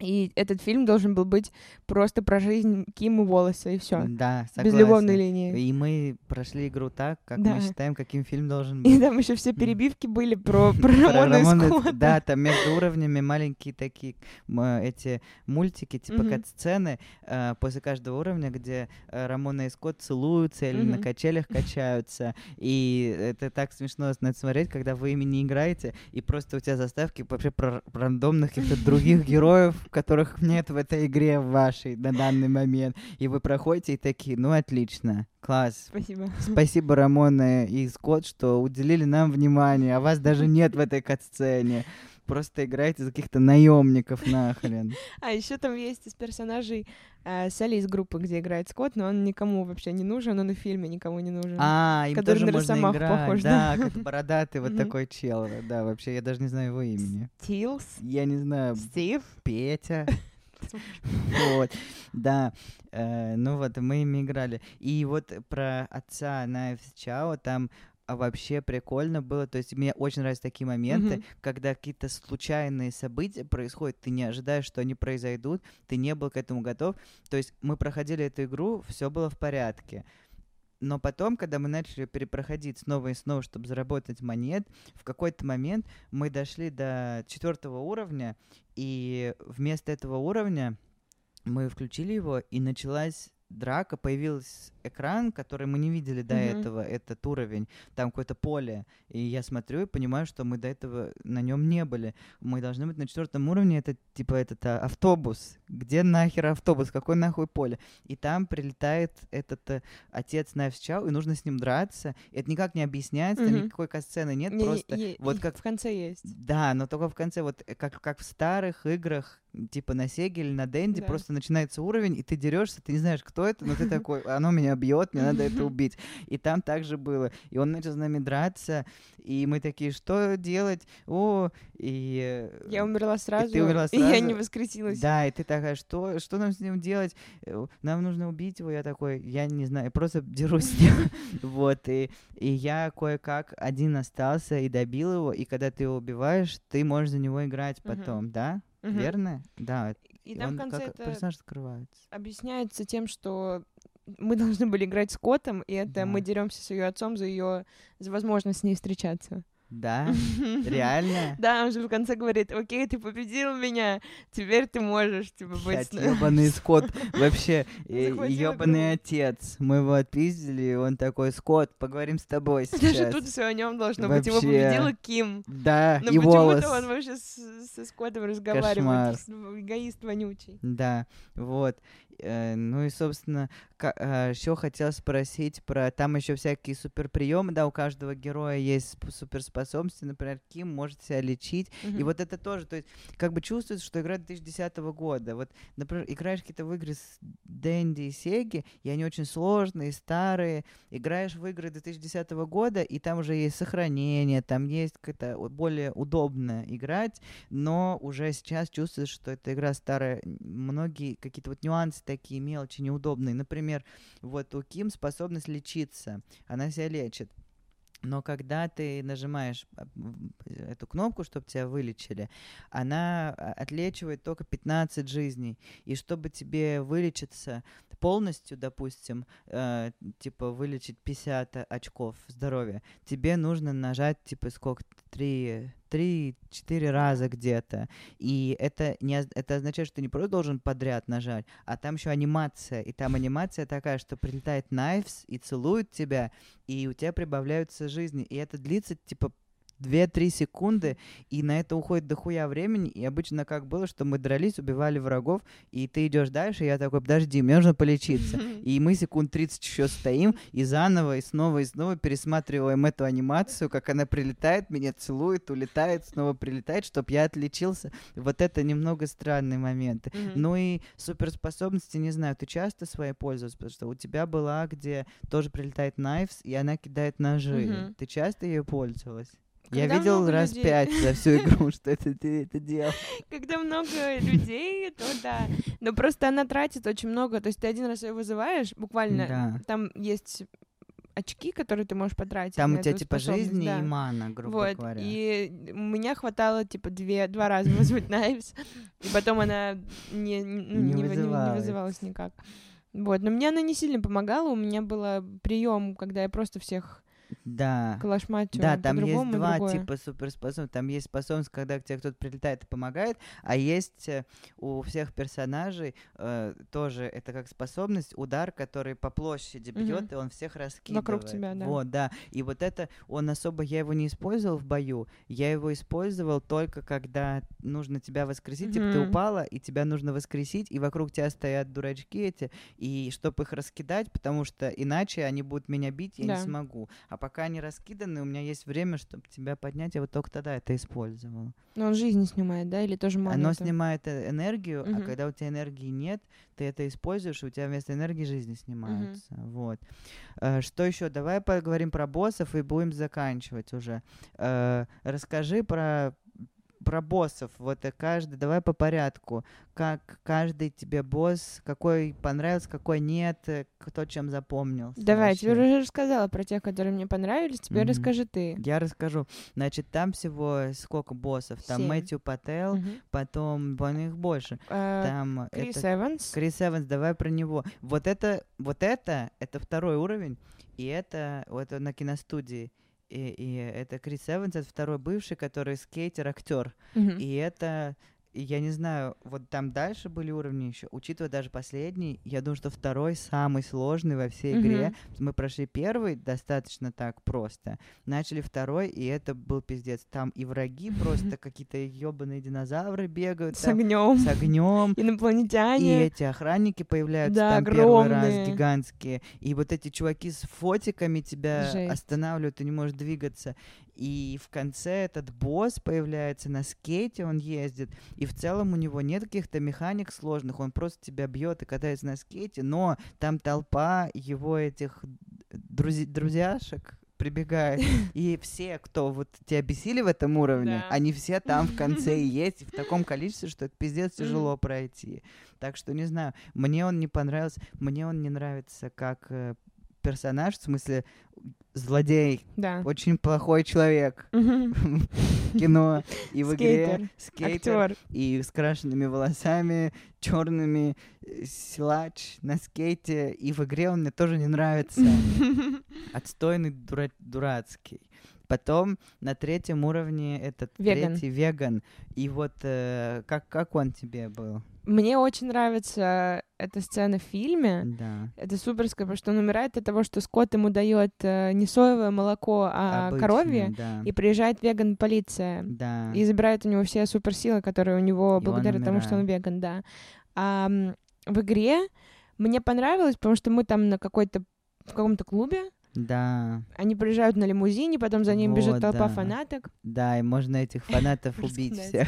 И этот фильм должен был быть просто про жизнь Ким и волоса, и все. Да, Без любовной согласен. линии. И мы прошли игру так, как Да. мы считаем, каким фильм должен И быть. там еще все перебивки были про, про Рамона и и Скотта. Да, там между уровнями маленькие такие эти мультики, типа Мгм. кат-сцены э, после каждого уровня, где э, Рамона и Скотт целуются или на качелях качаются. И это так смешно смотреть, когда вы ими не играете, и просто у тебя заставки вообще про про рандомных каких-то других героев, которых нет в этой игре вашей на данный момент. И вы проходите и такие, ну отлично, класс, Спасибо. Спасибо, Рамона и Скотт, что уделили нам внимание, а вас даже нет в этой катсцене. Просто играете за каких-то наемников нахрен. А еще там есть из персонажей э, Салли из группы, где играет Скотт, но он никому вообще не нужен, он и в фильме никому не нужен. А, им тоже на можно играть. похож, да, да. как бородатый вот такой чел. Да, вообще, я даже не знаю его имени. Стилс, Я не знаю, Стив. Петя. Вот, да. Э, Ну вот, мы ими играли. И вот про отца Knives Чао там а вообще прикольно было. То есть мне очень нравятся такие моменты, Мгм. когда какие-то случайные события происходят, ты не ожидаешь, что они произойдут, ты не был к этому готов. То есть мы проходили эту игру, все было в порядке. Но потом, когда мы начали перепроходить снова и снова, чтобы заработать монет, в какой-то момент мы дошли до четвертого уровня, и вместо этого уровня мы включили его, и началась драка, появился экран, который мы не видели до Мгм. этого, этот уровень, там какое-то поле, и я смотрю и понимаю, что мы до этого на нем не были. Мы должны быть на четвертом уровне, это типа этот а, автобус. Где нахер автобус? Какой нахуй поле? И там прилетает этот а, отец Knives Chow, и нужно с ним драться. Это никак не объясняется, Мгм. никакой касцены нет, Не, просто е- вот как в конце есть. да, но только в конце, вот э, как, как в старых играх, типа на Сеге или на Денде, Да. просто начинается уровень, и ты дерешься, ты не знаешь, кто это, но ты такой, оно меня бьет, мне надо это убить. И там также было. И он начал с нами драться, и мы такие, что делать? О, и... Э, я умерла сразу, и ты умерла сразу. и я не воскресилась. Да, и ты такая, что, что нам с ним делать? Э, нам нужно убить его. Я такой, я не знаю, просто дерусь с ним. Вот, и, и я кое-как один остался и добил его, и когда ты его убиваешь, ты можешь за него играть потом, да? Верно? Да. И, там в конце это персонаж скрывается. объясняется тем, что мы должны были играть с котом, и это да. мы деремся с ее отцом за ее за возможность с ней встречаться. Да? Реально? Да, он же в конце говорит, окей, ты победил меня, теперь ты можешь, типа, быть... Ёбаный Скотт, вообще, ёбаный отец. Мы его отпиздили, он такой, Скотт, поговорим с тобой сейчас. Даже тут все о нем должно быть. Его победила Ким. Да, и волос. почему-то он вообще со Скоттом разговаривает. Эгоист вонючий. Да, вот. Э, ну и, собственно, а, еще хотел спросить про... Там еще всякие суперприемы, да, у каждого героя есть суперспособности. Например, Ким может себя лечить. Mm-hmm. И вот это тоже, то есть, как бы чувствуется, что игра 2010 года. Вот, например, играешь какие-то в игры с Дэнди и Сеги, и они очень сложные, старые. Играешь в игры 2010 года, и там уже есть сохранение, там есть как-то более удобно играть, но уже сейчас чувствуется, что эта игра старая. Многие какие-то вот нюансы такие мелочи неудобные. Например, вот у Ким способность лечиться. Она себя лечит. Но когда ты нажимаешь а, эту кнопку, чтобы тебя вылечили, она а, отлечивает только 15 жизней. И чтобы тебе вылечиться полностью, допустим, э, типа вылечить 50 очков здоровья, тебе нужно нажать, типа, сколько, 3, 3-4 раза где-то. И это, не, это означает, что ты не просто должен подряд нажать, а там еще анимация. И там анимация такая, что прилетает Найвс и целует тебя, и у тебя прибавляются жизни. И это длится, типа, 2-3 секунды, и на это уходит дохуя времени, и обычно как было, что мы дрались, убивали врагов, и ты идешь дальше, и я такой, подожди, мне нужно полечиться. И мы секунд 30 еще стоим, и заново, и снова, и снова пересматриваем эту анимацию, как она прилетает, меня целует, улетает, снова прилетает, чтобы я отличился. Вот это немного странные моменты. Ну и суперспособности, не знаю, ты часто своей пользовалась, потому что у тебя была, где тоже прилетает Knives, и она кидает ножи. Ты часто ее пользовалась? Я видел раз людей... пять за всю игру, что это ты это делал. Когда много людей, то да. Но просто она тратит очень много. То есть ты один раз ее вызываешь, буквально да. там есть очки, которые ты можешь потратить. Там у тебя типа жизни да. и мана, грубо вот. говоря. И у меня хватало типа две, два раза вызвать Найвс, и потом она не, не, не, не, вызывалась. не вызывалась никак. Вот, но мне она не сильно помогала. У меня был прием, когда я просто всех да. Калашматью. Да, там есть два другое. типа суперспособностей. Там есть способность, когда к тебе кто-то прилетает и помогает, а есть э, у всех персонажей э, тоже это как способность удар, который по площади бьет, угу. и он всех раскидывает. Вокруг тебя, да. Вот, да. И вот это он особо я его не использовал в бою, я его использовал только когда нужно тебя воскресить, угу. типа ты упала и тебя нужно воскресить, и вокруг тебя стоят дурачки эти, и чтобы их раскидать, потому что иначе они будут меня бить, я да. не смогу. А а пока они раскиданы, у меня есть время, чтобы тебя поднять, я вот только тогда это использовала. Но он жизнь снимает, да, или тоже монету? Оно снимает э, энергию, угу. а когда у тебя энергии нет, ты это используешь, и у тебя вместо энергии жизни снимаются. Угу. Вот. Э, что еще? Давай поговорим про боссов и будем заканчивать уже. Э, расскажи про про боссов. Вот и каждый, давай по порядку. Как каждый тебе босс, какой понравился, какой нет, э, кто чем запомнился. Давай, вообще. я тебе уже рассказала про тех, которые мне понравились, теперь mm-hmm. расскажи ты. Я расскажу. Значит, там всего сколько боссов? Там Семь. Мэтью Паттел, mm-hmm. потом, по их больше. Uh, там Крис это... Эванс. Крис Эванс, давай про него. Вот это, вот это, это второй уровень, и это вот на киностудии. И, и это Крис Эванс, это второй бывший, который скейтер, актер. Mm-hmm. И это я не знаю, вот там дальше были уровни еще. Учитывая даже последний, я думаю, что второй самый сложный во всей mm-hmm. игре. Мы прошли первый достаточно так просто. Начали второй, и это был пиздец. Там и враги просто какие-то ебаные динозавры бегают. С огнем. С огнем. Инопланетяне. И эти охранники появляются да, там огромные. первый раз, гигантские. И вот эти чуваки с фотиками тебя Жесть. останавливают, ты не можешь двигаться. И в конце этот босс появляется на скейте, он ездит, и И в целом у него нет каких-то механик сложных, он просто тебя бьет и катается на скейте, но там толпа его этих друзи- друзьяшек, прибегает. И все, кто вот тебя бесили в этом уровне, Да. они все там в конце и есть в таком количестве, что это пиздец тяжело пройти. Так что не знаю, мне он не понравился, мне он не нравится как э, персонаж, в смысле злодей, Да. очень плохой человек в кино и в игре Скейтер. и с крашенными волосами, черными, э, силач на скейте, и в игре он мне тоже не нравится. Отстойный, дура- дурацкий. Потом на третьем уровне этот Веган. третий веган. И вот э, как, как он тебе был? Мне очень нравится эта сцена в фильме. Да. Это суперская, потому что он умирает от того, что Скотт ему дает э, не соевое молоко, а Обычный, коровье, Да. и приезжает веган-полиция. да. И забирает у него все суперсилы, которые у него И благодаря тому, что он веган, да. А в игре мне понравилось, потому что мы там на какой-то в каком-то клубе, Да. они приезжают на лимузине, потом за ним бежит Вот, толпа да. фанаток, Да, и можно этих фанатов убить всех.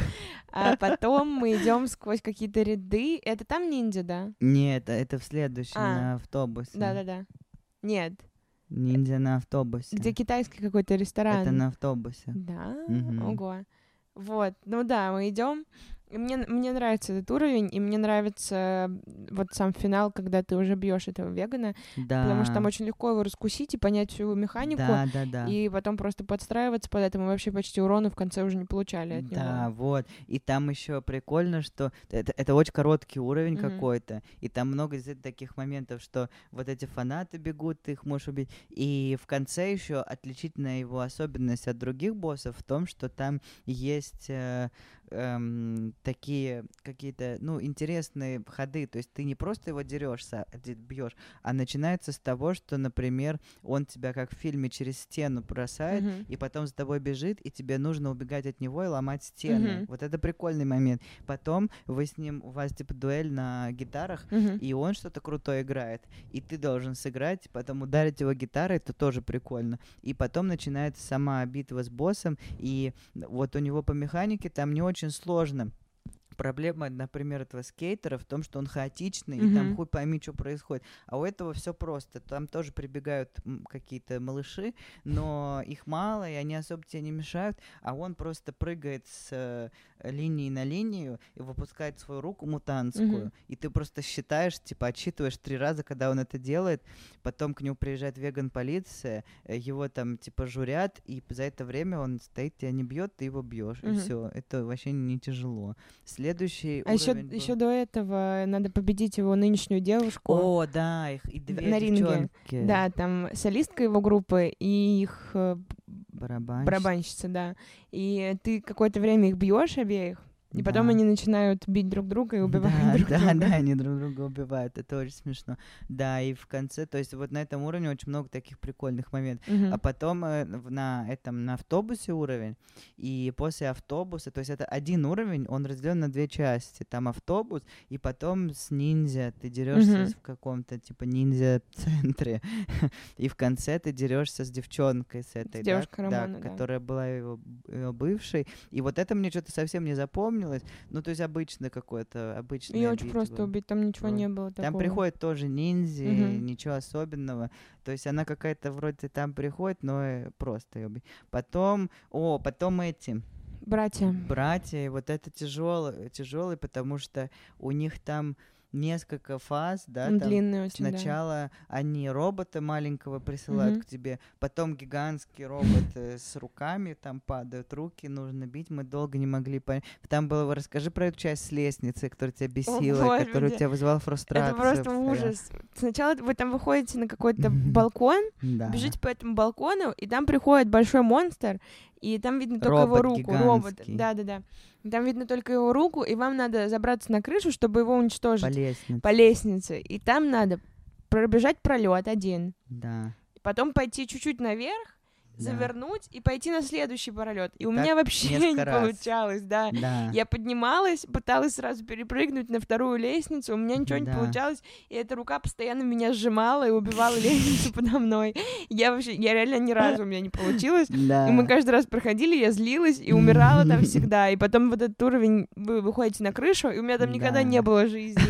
а потом мы идем сквозь какие-то ряды. Это там ниндзя, да? Нет, это в следующем, А. на автобусе. Да-да-да. Нет, Ниндзя на автобусе. где китайский какой-то ресторан. Это на автобусе. Да, Мгм. ого. Вот, ну да, мы идем. И мне, мне нравится этот уровень, и мне нравится вот сам финал, когда ты уже бьешь этого вегана, Да. потому что там очень легко его раскусить и понять всю его механику, Да, да, да. и потом просто подстраиваться под это. Мы вообще почти урона в конце уже не получали от Да, него. вот. И там еще прикольно, что это, это очень короткий уровень Мгм. какой-то. И там много действительно таких моментов, что вот эти фанаты бегут, ты их можешь убить. И в конце еще отличительная его особенность от других боссов в том, что там есть э, эм, такие какие-то, ну, интересные ходы. То есть ты не просто его дерешься, бьешь, а начинается с того, что, например, он тебя как в фильме через стену бросает, Мгм. и потом за тобой бежит, и тебе нужно убегать от него и ломать стены. Мгм. Вот это прикольный момент. Потом вы с ним, у вас типа дуэль на гитарах, Мгм. и он что-то крутое играет, и ты должен сыграть, потом ударить его гитарой, это тоже прикольно. И потом начинается сама битва с боссом, и вот у него по механике там не очень сложно. Проблема, например, этого скейтера в том, что он хаотичный, и там хуй пойми, что происходит. А у этого все просто. Там тоже прибегают какие-то малыши, но их мало, и они особо тебе не мешают, а он просто прыгает с э, линии на линию и выпускает свою руку мутантскую. Мгм. И ты просто считаешь, типа, отсчитываешь три раза, когда он это делает, потом к нему приезжает веган-полиция, э, его там, типа, журят, и за это время он стоит, тебя не бьет, ты его бьешь, и Мгм. все. Это вообще не тяжело. Следующий А еще, был- еще до этого надо победить его нынешнюю девушку. О, да, их и две на ринге. девчонки. Да, там солистка его группы и их э, Барабанщик. барабанщица, да. И ты какое-то время их бьешь обеих, и потом Да. они начинают бить друг друга и убивать да, друг да, друга. Да, они друг друга убивают, это очень смешно. Да, и в конце, то есть вот на этом уровне очень много таких прикольных моментов. Мгм. А потом э, на этом на автобусе уровень, и после автобуса, то есть это один уровень, он разделен на две части. Там автобус, и потом с ниндзя ты дерешься Мгм. в каком-то типа ниндзя-центре, и в конце ты дерешься с девчонкой с этой, да, девушкой да, да. которая была его, его бывшей. И вот это мне что-то совсем не запомнилось. Ну, то есть обычно какое-то, обычное Ее очень просто убить, там ничего Вот. не было Там такого. приходят тоже ниндзи, Мгм. ничего особенного. То есть она какая-то вроде там приходит, но э, просто её бить. Потом, о, потом эти Братья. братья, и вот это тяжелый, тяжелый, потому что у них там несколько фаз, да, Он там длинный очень, да. Сначала они робота маленького присылают Мгм. к тебе, потом гигантский робот э, с руками, там падают руки, нужно бить. Мы долго не могли понять. Там было, расскажи про эту часть с лестницы, которая тебя бесила, и которая тебя вызывала фрустрацию. Это просто ужас. Сначала вы там выходите на какой-то балкон, Да. бежите по этому балкону, и там приходит большой монстр, и там видно только его Робот руку. Робот. гигантский. Да-да-да. Там видно только его руку, и вам надо забраться на крышу, чтобы его уничтожить По лестнице. по лестнице. И там надо пробежать пролет один. Да. Потом пойти чуть-чуть наверх завернуть и пойти на следующий пролет. И у Так меня вообще не раз. получалось, да. Да. Я поднималась, пыталась сразу перепрыгнуть на вторую лестницу, у меня ничего не Да. получалось, и эта рука постоянно меня сжимала и убивала лестницу подо мной. Я вообще, я реально ни разу у меня не получилось. Да. И мы каждый раз проходили, я злилась и умирала там всегда. И потом вот этот уровень, вы выходите на крышу, и у меня там никогда Да. не было жизни.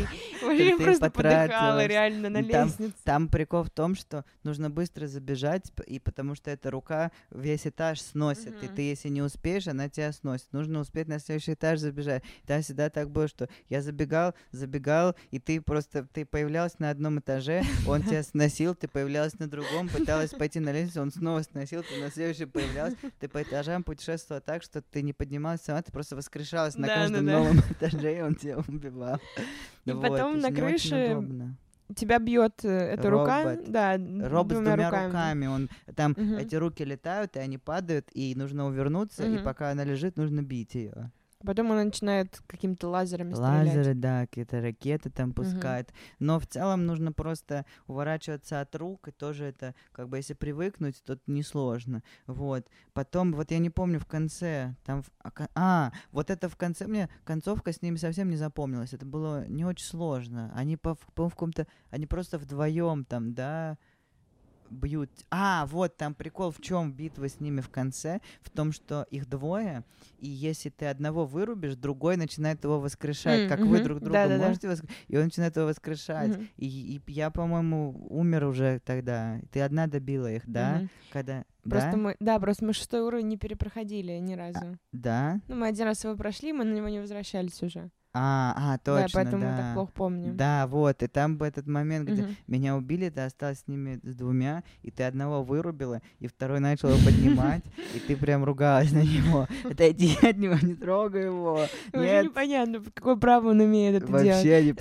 Я ты просто подыхала реально на лестнице. Там прикол в том, что нужно быстро забежать, и потому что эта рука весь этаж сносит, и ты, если не успеешь, она тебя сносит. Нужно успеть на следующий этаж забежать. Там всегда так было, что я забегал, забегал, и ты просто, ты появлялся на одном этаже, он тебя сносил, ты появлялась на другом, пыталась пойти на лестницу, он снова сносил, ты на следующий появлялся, ты по этажам путешествовала так, что ты не поднималась сама, ты просто воскрешалась на каждом новом этаже, и он тебя убивал. И Вот, потом на крыше удобно. Тебя бьет э, эта рука, Робот. да, Робот с двумя двумя руками. руками. Он там Мгм. эти руки летают, и они падают, и нужно увернуться, и Мгм. пока она лежит, нужно бить ее. Потом он начинает какими-то лазерами стрелять. Лазеры, да, какие-то ракеты там пускает. Но в целом нужно просто уворачиваться от рук, и тоже это, как бы, если привыкнуть, то несложно. Вот. Потом, вот я не помню, в конце, там, в- а, а, вот это в конце, мне концовка с ними совсем не запомнилась. Это было не очень сложно. Они, по, по в каком-то, они просто вдвоем там, да, бьют. А, вот там прикол в чем битва с ними в конце, в том, что их двое, и если ты одного вырубишь, другой начинает его воскрешать, М, как вы мгм. друг друга Да-да-да. можете воскрешать, и он начинает его воскрешать. Мгм. И, и я, по-моему, умер уже тогда. Ты одна добила их, да? Мгм. Когда? Просто да? мы, да, просто мы шестой уровень не перепроходили ни разу. Да? Ну, мы один раз его прошли, мы на него не возвращались уже. А, а, точно, да, поэтому да. мы так плохо помним. Да, вот, и там в этот момент, где Мгм. меня убили, ты осталась с ними с двумя, и ты одного вырубила, и второй начал его поднимать, и ты прям ругалась на него. Отойди от него, не трогай его. Нет, непонятно, по какое право он имеет это делать. вообще не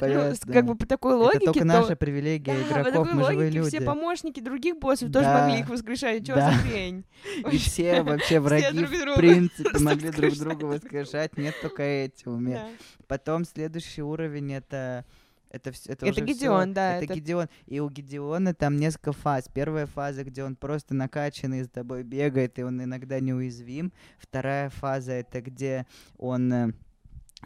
Ну, как бы по такой логике, Это только то... наша привилегия игроков, такой мы живые логике люди. все помощники других боссов тоже могли их воскрешать. Чё Да. за хрень? И все вообще враги, в принципе, могли друг друга воскрешать. Нет, только эти умеют. Потом следующий уровень это это, вс- это, Это уже Гедеон, всё. да, Это, это- Гедеон. И у Гедеона там несколько фаз. Первая фаза, где он просто накачанный с тобой бегает, и он иногда неуязвим. Вторая фаза это где он э,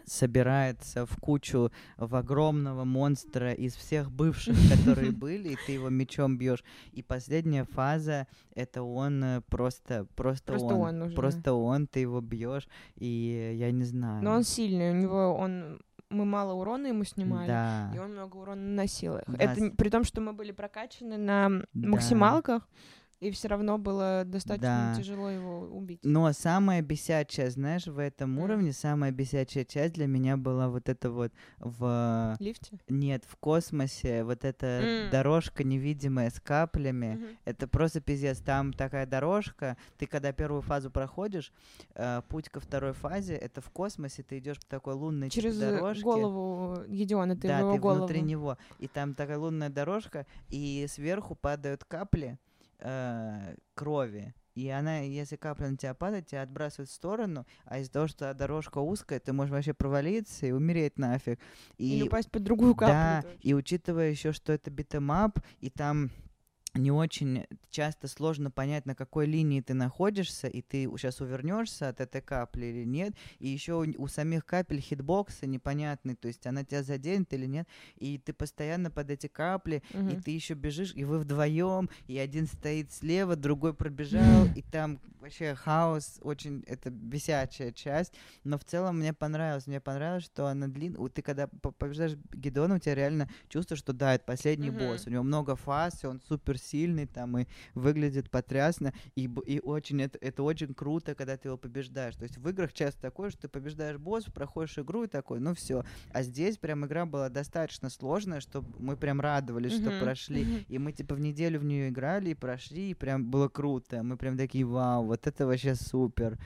собирается в кучу в огромного монстра из всех бывших, которые были, и ты его мечом бьешь. И последняя фаза это он э, просто просто, Просто он, он уже. просто он, ты его бьешь, и я не знаю. Но он сильный, у него он мы мало урона ему снимали. Да. И он много урона наносил. Да, Это при том, что мы были прокачаны на Да. максималках, и все равно было достаточно Да. тяжело его убить. Но самая бесячая, знаешь, в этом Мгм. уровне, самая бесячая часть для меня была вот это вот в... Лифте? Нет, в космосе, вот эта М. дорожка невидимая с каплями. Мгм. Это просто пиздец. Там такая дорожка. Ты когда первую фазу проходишь, э, путь ко второй фазе, это в космосе, ты идешь по такой лунной типа Через дорожке. голову Гедеона, ты да, его ты голову. внутри него. И там такая лунная дорожка, и сверху падают капли э, крови. И она, если капля на тебя падает, тебя отбрасывает в сторону, а из-за того, что дорожка узкая, ты можешь вообще провалиться и умереть нафиг. И, Или упасть под другую каплю. да, тоже. и учитывая еще, что это beat 'em up, и там не очень часто сложно понять, на какой линии ты находишься, и ты сейчас увернешься от этой капли или нет. И еще у, у самих капель хитбоксы непонятный, то есть она тебя заденет или нет. И ты постоянно под эти капли, и Мгм. ты еще бежишь, и вы вдвоем, и один стоит слева, другой пробежал, и там вообще хаос, очень это бесячая часть. Но в целом мне понравилось, мне понравилось, что она длинная. Ты когда по- побеждаешь Гедона, у тебя реально чувство, что да, это последний Мгм. босс. У него много фаз, и он супер сильный там и выглядит потрясно. И, и очень это, это очень круто, когда ты его побеждаешь. То есть в играх часто такое, что ты побеждаешь босса, проходишь игру и такой, ну все. А здесь прям игра была достаточно сложная, чтобы мы прям радовались, что Мгм. прошли. И мы типа в неделю в нее играли и прошли, и прям было круто. Мы прям такие, вау, вот это вообще супер.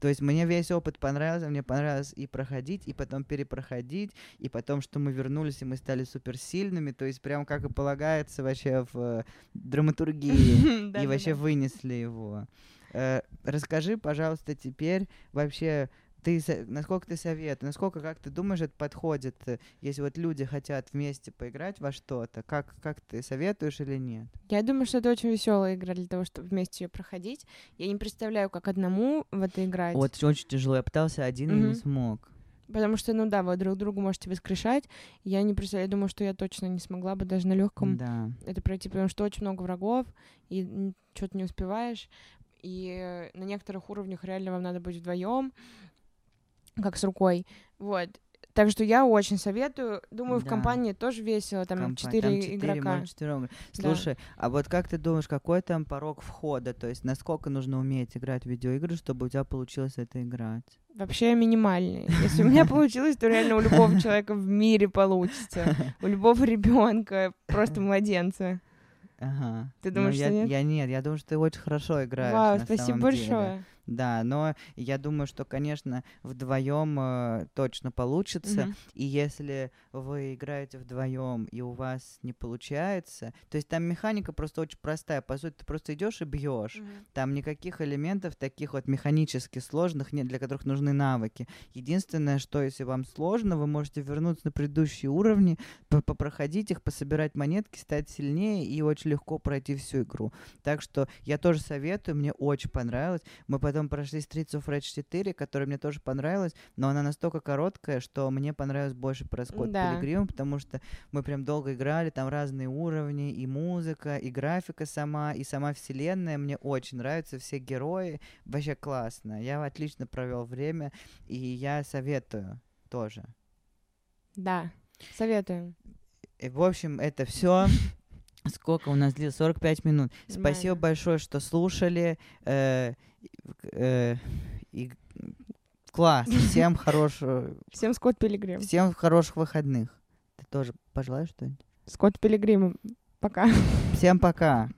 То есть мне весь опыт понравился, мне понравилось и проходить, и потом перепроходить, и потом, что мы вернулись, и мы стали суперсильными, то есть прям как и полагается вообще в э, драматургии, и вообще вынесли его. Э, Расскажи, пожалуйста, теперь вообще, ты, насколько ты советуешь, насколько, как ты думаешь, это подходит, э, если вот люди хотят вместе поиграть во что-то, как, как ты советуешь или нет? Я думаю, что это очень веселая игра для того, чтобы вместе ее проходить. Я не представляю, как одному в это играть. Вот очень тяжело, я пытался один и не смог. Потому что, ну да, вы друг другу можете воскрешать. Я не представляю, я думаю, что я точно не смогла бы даже на легком Да. это пройти, потому что очень много врагов, и что-то не успеваешь. И на некоторых уровнях реально вам надо быть вдвоем, как с рукой. Вот. Так что я очень советую. Думаю, в Да. компании тоже весело. Там Компа- четыре там игрока. можно четырём. Слушай, а вот как ты думаешь, какой там порог входа? То есть насколько нужно уметь играть в видеоигры, чтобы у тебя получилось это играть? Вообще минимальный. Если у меня получилось, то реально у любого человека в мире получится. У любого ребенка, просто младенца. Ага. Ты Ну, думаешь, я, что нет? Я нет, я думаю, что ты очень хорошо играешь. Вау, спасибо большое. Да, но я думаю, что, конечно, вдвоем точно получится. Мгм. И если вы играете вдвоем и у вас не получается, то есть там механика просто очень простая. По сути, ты просто идешь и бьешь. Мгм. Там никаких элементов таких вот механически сложных нет, для которых нужны навыки. Единственное, что если вам сложно, вы можете вернуться на предыдущие уровни, по- попроходить их, пособирать монетки, стать сильнее и очень легко пройти всю игру. Так что я тоже советую, мне очень понравилось. Мы потом прошли Streets of Rage 4, которая мне тоже понравилась, но она настолько короткая, что мне понравилось больше про Скотт Да. Пилигрим, потому что мы прям долго играли, там разные уровни, и музыка, и графика сама, и сама вселенная. Мне очень нравятся все герои. Вообще классно. Я отлично провел время, и я советую тоже. Да, советую. И, в общем, это все. Сколько у нас длилось? 45 минут. Спасибо большое, что слушали. Э, э, и- класс. Всем хорошего, Всем Скотт Пилигрим. всем хороших выходных. Ты тоже пожелаешь что-нибудь? Скотт Пилигрим. Пока. Всем пока.